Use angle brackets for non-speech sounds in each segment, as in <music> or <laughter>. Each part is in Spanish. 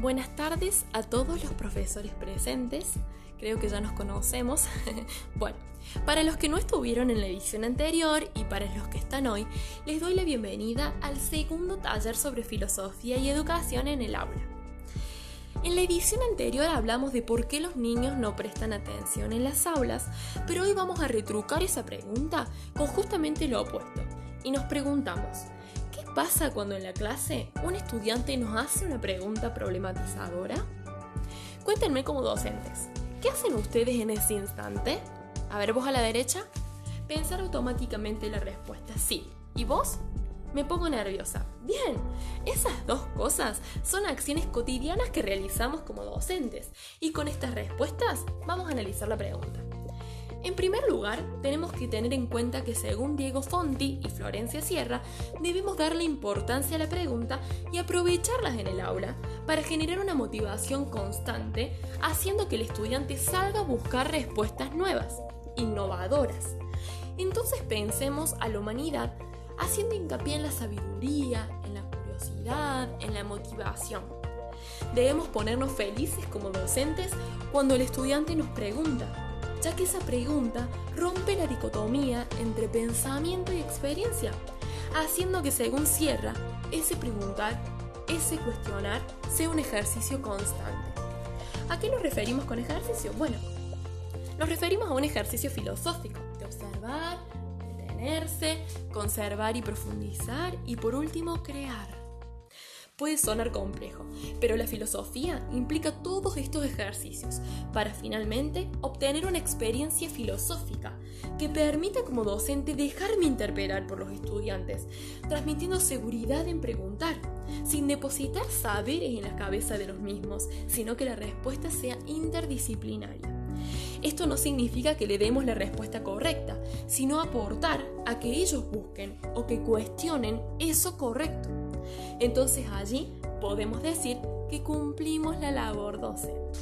Buenas tardes a todos los profesores presentes. Creo que ya nos conocemos. <laughs> bueno, para los que no estuvieron en la edición anterior y para los que están hoy, les doy la bienvenida al segundo taller sobre filosofía y educación en el aula. En la edición anterior hablamos de por qué los niños no prestan atención en las aulas, pero hoy vamos a retrucar esa pregunta con justamente lo opuesto. Y nos preguntamos, ¿qué pasa cuando en la clase un estudiante nos hace una pregunta problematizadora? Cuéntenme como docentes, ¿qué hacen ustedes en ese instante? A ver, vos a la derecha, pensar automáticamente la respuesta sí. ¿Y vos? me pongo nerviosa. Bien, esas dos cosas son acciones cotidianas que realizamos como docentes y con estas respuestas vamos a analizar la pregunta. En primer lugar, tenemos que tener en cuenta que según Diego Fonti y Florencia Sierra, debemos darle importancia a la pregunta y aprovecharlas en el aula para generar una motivación constante, haciendo que el estudiante salga a buscar respuestas nuevas, innovadoras. Entonces pensemos a la humanidad haciendo hincapié en la sabiduría, en la curiosidad, en la motivación. Debemos ponernos felices como docentes cuando el estudiante nos pregunta, ya que esa pregunta rompe la dicotomía entre pensamiento y experiencia, haciendo que según Sierra, ese preguntar, ese cuestionar, sea un ejercicio constante. ¿A qué nos referimos con ejercicio? Bueno, nos referimos a un ejercicio filosófico, de observar, conservar y profundizar y por último crear. Puede sonar complejo, pero la filosofía implica todos estos ejercicios para finalmente obtener una experiencia filosófica que permita como docente dejarme interpelar por los estudiantes, transmitiendo seguridad en preguntar, sin depositar saberes en la cabeza de los mismos, sino que la respuesta sea interdisciplinaria. Esto no significa que le demos la respuesta correcta, sino aportar a que ellos busquen o que cuestionen eso correcto. Entonces allí podemos decir que cumplimos la labor docente.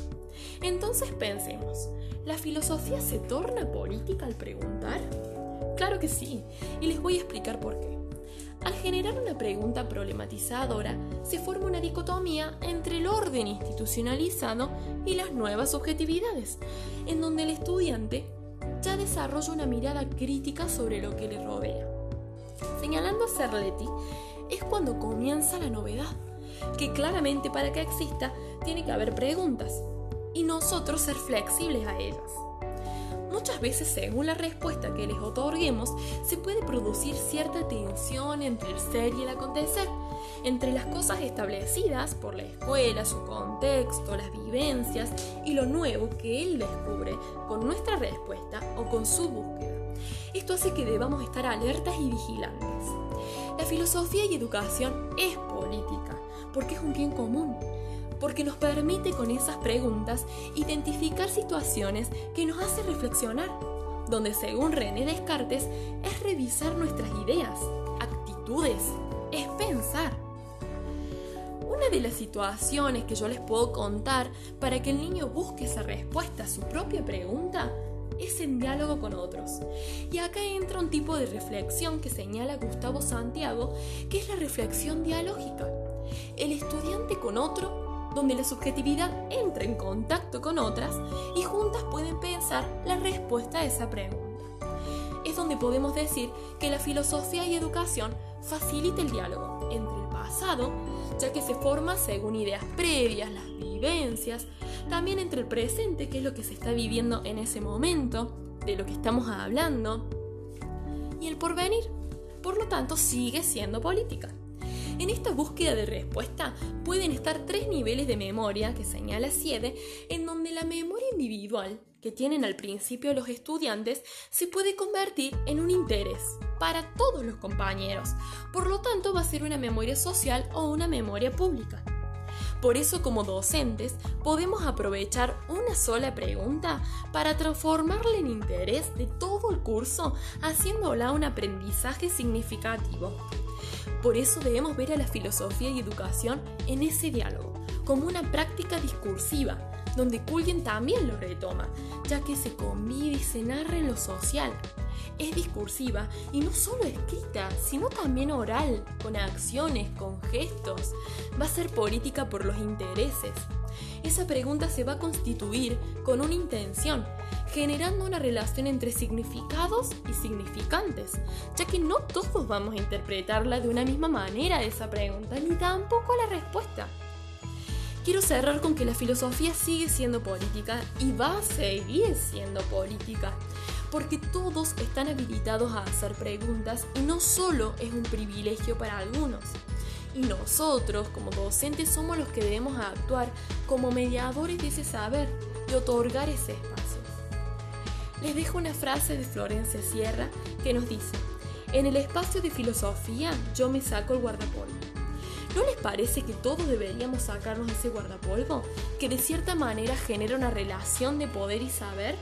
Entonces pensemos, ¿la filosofía se torna política al preguntar? Claro que sí, y les voy a explicar por qué. Al generar una pregunta problematizadora, se forma una dicotomía entre el orden institucionalizado y las nuevas subjetividades, en donde el estudiante ya desarrolla una mirada crítica sobre lo que le rodea. Señalando a Cerletti, es cuando comienza la novedad, que claramente para que exista tiene que haber preguntas, y nosotros ser flexibles a ellas. Muchas veces, según la respuesta que les otorguemos, se puede producir cierta tensión entre el ser y el acontecer, entre las cosas establecidas por la escuela, su contexto, las vivencias y lo nuevo que él descubre con nuestra respuesta o con su búsqueda. Esto hace que debamos estar alertas y vigilantes. La filosofía y educación es política, porque es un bien común porque nos permite con esas preguntas identificar situaciones que nos hacen reflexionar, donde según René Descartes es revisar nuestras ideas, actitudes, es pensar. Una de las situaciones que yo les puedo contar para que el niño busque esa respuesta a su propia pregunta es en diálogo con otros. Y acá entra un tipo de reflexión que señala Gustavo Santiago, que es la reflexión dialógica. El estudiante con otro donde la subjetividad entra en contacto con otras y juntas pueden pensar la respuesta a esa pregunta. Es donde podemos decir que la filosofía y educación facilita el diálogo entre el pasado, ya que se forma según ideas previas, las vivencias, también entre el presente, que es lo que se está viviendo en ese momento, de lo que estamos hablando, y el porvenir. Por lo tanto, sigue siendo política. En esta búsqueda de respuesta pueden estar tres niveles de memoria que señala Siede, en donde la memoria individual que tienen al principio los estudiantes se puede convertir en un interés para todos los compañeros. Por lo tanto, va a ser una memoria social o una memoria pública. Por eso como docentes podemos aprovechar una sola pregunta para transformarla en interés de todo el curso, haciéndola un aprendizaje significativo. Por eso debemos ver a la filosofía y educación en ese diálogo, como una práctica discursiva, donde Cullen también lo retoma, ya que se convive y se narra en lo social. Es discursiva y no solo escrita, sino también oral, con acciones, con gestos. Va a ser política por los intereses. Esa pregunta se va a constituir con una intención, generando una relación entre significados y significantes, ya que no todos vamos a interpretarla de una misma manera esa pregunta, ni tampoco la respuesta. Quiero cerrar con que la filosofía sigue siendo política y va a seguir siendo política, porque todos están habilitados a hacer preguntas y no solo es un privilegio para algunos. Y nosotros, como docentes, somos los que debemos actuar como mediadores de ese saber y otorgar ese espacio. Les dejo una frase de Florencia Sierra que nos dice, en el espacio de filosofía yo me saco el guardapolvo. ¿No les parece que todos deberíamos sacarnos ese guardapolvo, que de cierta manera genera una relación de poder y saber,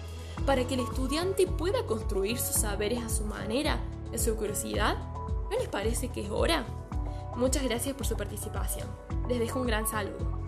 para que el estudiante pueda construir sus saberes a su manera, en su curiosidad? ¿No les parece que es hora? Muchas gracias por su participación. Les dejo un gran saludo.